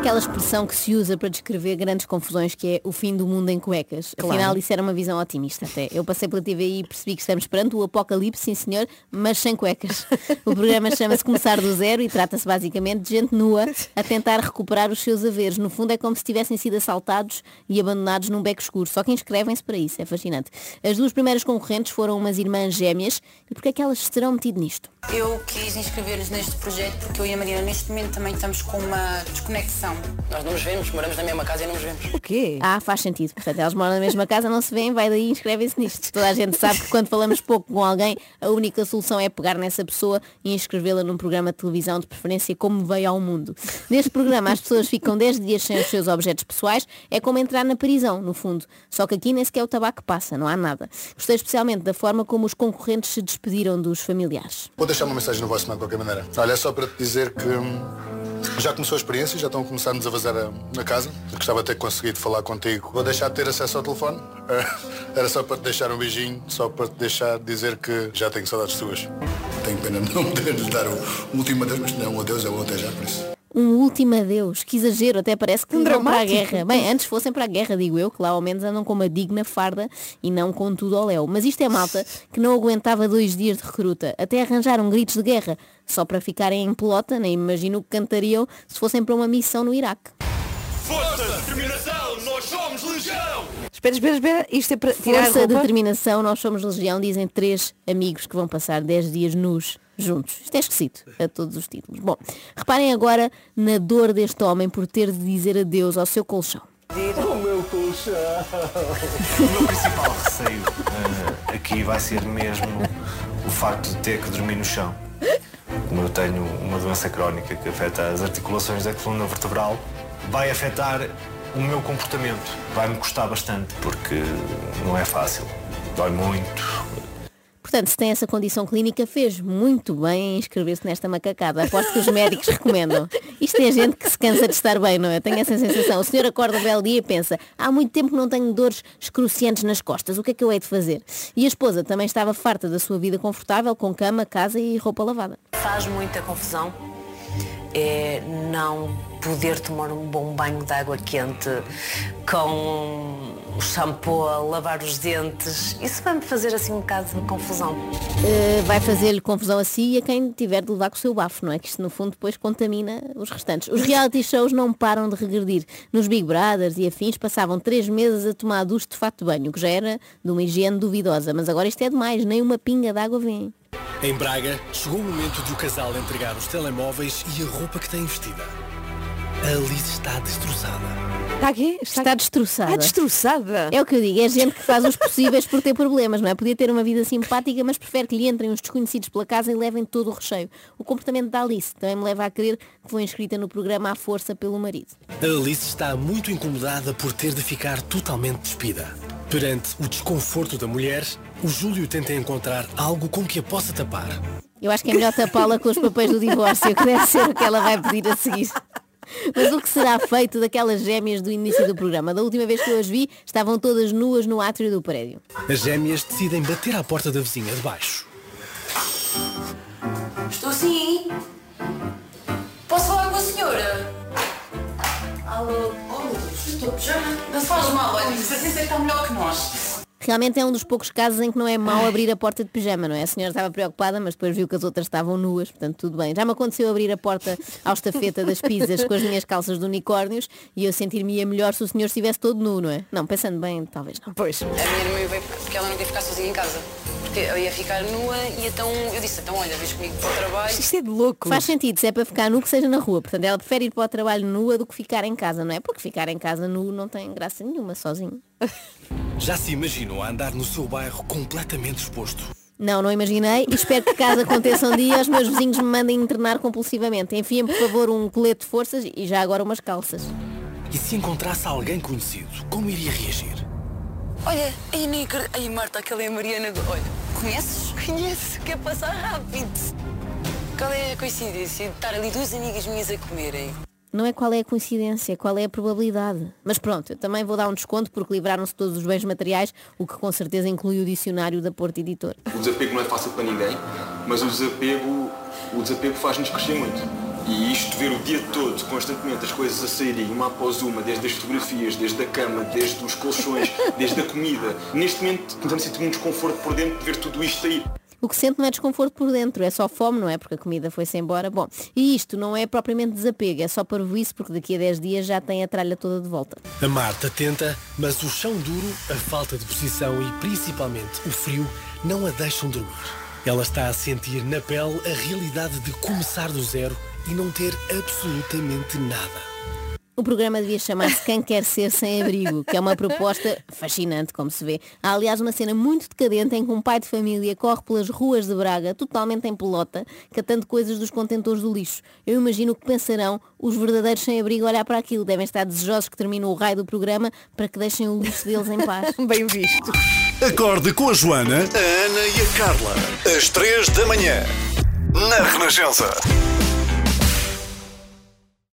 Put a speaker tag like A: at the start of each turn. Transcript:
A: aquela expressão que se usa para descrever grandes confusões que é o fim do mundo em cuecas.
B: Claro.
A: Afinal, isso era uma visão otimista até. Eu passei pela TVI e percebi que estamos perante o apocalipse, sim senhor, mas sem cuecas. O programa chama-se Começar do Zero e trata-se basicamente de gente nua a tentar recuperar os seus haveres. No fundo é como se tivessem sido assaltados e abandonados num beco escuro. Só que inscrevem-se para isso, é fascinante. As duas primeiras concorrentes foram umas irmãs gêmeas e porque é que elas se terão metido nisto?
C: Eu quis inscrever-nos neste projeto porque eu e a Marina neste momento também estamos com uma desconexão.
D: Nós não nos vemos, moramos na mesma casa e não nos vemos.
B: O quê?
A: Ah, faz sentido. Portanto, elas moram na mesma casa, não se veem, vai daí e inscrevem-se nisto. Toda a gente sabe que quando falamos pouco com alguém, a única solução é pegar nessa pessoa e inscrevê-la num programa de televisão, de preferência como veio ao mundo. Neste programa as pessoas ficam 10 dias sem os seus objetos pessoais, é como entrar na prisão, no fundo. Só que aqui nem sequer o tabaco passa, não há nada. Gostei especialmente da forma como os concorrentes se despediram dos familiares.
E: Deixar uma mensagem no vosso de qualquer maneira. Olha, é só para te dizer que hum, já começou a experiência, já estão a começar-nos a vazar a- na casa. Gostava de ter conseguido falar contigo. Vou deixar de ter acesso ao telefone. Era só para te deixar um beijinho, só para te deixar dizer que já tenho saudades tuas. Tenho pena de não poder lhe dar o último adeus, mas não, um adeus é um até já, por isso.
A: Um último adeus, que exagero, até parece que
B: Um
A: vão para a guerra. Bem, antes fossem para a guerra, digo eu, que lá ao menos andam com uma digna farda e não com tudo ao léu. Mas isto é malta que não aguentava dois dias de recruta, até arranjaram gritos de guerra, só para ficarem em pelota, nem imagino o que cantariam se fossem para uma missão no Iraque.
F: Força, determinação, nós somos legião!
B: Espera, espera, espera. Isto é para tirar a
A: Força,
B: roupa?
A: determinação, nós somos legião, dizem três amigos que vão passar 10 dias nus juntos. Isto é esquisito, a todos os títulos. Bom, reparem agora na dor deste homem por ter de dizer adeus ao seu colchão.
F: O meu colchão!
G: O meu principal receio eh, aqui vai ser mesmo o facto de ter que dormir no chão. Como eu tenho uma doença crónica que afeta as articulações da coluna vertebral, vai afetar o meu comportamento. Vai-me custar bastante, porque não é fácil. Dói muito.
A: Portanto, se tem essa condição clínica, fez muito bem em inscrever-se nesta macacada. Aposto que os médicos recomendam. Isto é gente que se cansa de estar bem, não é? Tenho essa sensação. O senhor acorda um belo dia e pensa, há muito tempo que não tenho dores excruciantes nas costas, o que é que eu hei de fazer? E a esposa também estava farta da sua vida confortável, com cama, casa e roupa lavada.
H: Faz muita confusão é não poder tomar um bom banho de água quente com o shampoo a lavar os dentes. Isso vai-me fazer assim um bocado de confusão.
A: Uh, vai fazer-lhe confusão a si e a quem tiver de levar com o seu bafo, não é? Que isto no fundo depois contamina os restantes. Os reality shows não param de regredir. Nos Big Brothers e afins passavam três meses a tomar duche de fato de banho, o que já era de uma higiene duvidosa. Mas agora isto é demais, nem uma pinga de água vem.
F: Em Braga, chegou o momento de o casal entregar os telemóveis e a roupa que tem vestida. A Liz está destroçada.
B: Está aqui?
A: Está destroçada.
B: Ah, destroçada.
A: É o que eu digo, é gente que faz os possíveis por ter problemas, não é? Podia ter uma vida simpática, mas prefere que lhe entrem uns desconhecidos pela casa e levem todo o recheio. O comportamento da Alice também me leva a crer que foi inscrita no programa à força pelo marido.
F: A Alice está muito incomodada por ter de ficar totalmente despida. Perante o desconforto da mulher, o Júlio tenta encontrar algo com que a possa tapar.
A: Eu acho que é melhor tapá-la com os papéis do divórcio, que deve ser o que ela vai pedir a seguir. Mas o que será feito daquelas gêmeas do início do programa? Da última vez que eu as vi, estavam todas nuas no átrio do prédio.
F: As gêmeas decidem bater à porta da vizinha de baixo.
C: Estou sim. Posso falar com a senhora? Alô? Oh, estou pijama. Não se faz mal, olha, certeza que está melhor que nós.
A: Realmente é um dos poucos casos em que não é mau abrir a porta de pijama, não é? A senhora estava preocupada, mas depois viu que as outras estavam nuas, portanto tudo bem. Já me aconteceu abrir a porta ao estafeta das pizzas com as minhas calças de unicórnios e eu sentir-me-ia melhor se o senhor estivesse todo nu, não é? Não, pensando bem, talvez não.
B: Pois.
C: A minha irmã veio porque ela não quer ficar sozinha em casa. Porque eu ia ficar nua e então eu disse, então olha, vês comigo para o trabalho.
B: Isto é de louco.
A: Faz sentido, se é para ficar nu que seja na rua. Portanto, ela prefere ir para o trabalho nua do que ficar em casa, não é? Porque ficar em casa nu não tem graça nenhuma, sozinho.
F: Já se imaginou a andar no seu bairro completamente exposto?
A: Não, não imaginei e espero que caso aconteça um dia os meus vizinhos me mandem internar compulsivamente. Enfiem, por favor, um colete de forças e já agora umas calças.
F: E se encontrasse alguém conhecido, como iria reagir?
C: Olha, aí nem. Aí Marta, aquela é a Mariana. do- Olha, conheces? Conheço, quer passar rápido. Qual é a coincidência de estar ali duas amigas minhas a comerem?
A: Não é qual é a coincidência, qual é a probabilidade. Mas pronto, eu também vou dar um desconto porque livraram-se todos os bens materiais, o que com certeza inclui o dicionário da Porto Editor.
I: O desapego não é fácil para ninguém, mas o desapego, o desapego faz-nos crescer muito. E isto ver o dia todo, constantemente, as coisas a saírem uma após uma, desde as fotografias, desde a cama, desde os colchões, desde a comida. Neste momento, começamos a sentir um desconforto por dentro de ver tudo isto aí.
A: O que sente não é desconforto por dentro, é só fome, não é? Porque a comida foi-se embora. Bom, e isto não é propriamente desapego, é só para isso porque daqui a 10 dias já tem a tralha toda de volta.
F: A Marta tenta, mas o chão duro, a falta de posição e principalmente o frio não a deixam dormir. Ela está a sentir na pele a realidade de começar do zero e não ter absolutamente nada.
A: O programa devia chamar-se Quem Quer Ser Sem Abrigo, que é uma proposta fascinante, como se vê. Há, aliás, uma cena muito decadente em que um pai de família corre pelas ruas de Braga, totalmente em pelota, catando coisas dos contentores do lixo. Eu imagino que pensarão os verdadeiros sem-abrigo olhar para aquilo. Devem estar desejosos que termine o raio do programa para que deixem o lixo deles em paz.
B: Bem visto.
J: Acorde com a Joana, a Ana e a Carla. Às três da manhã. Na Renascença.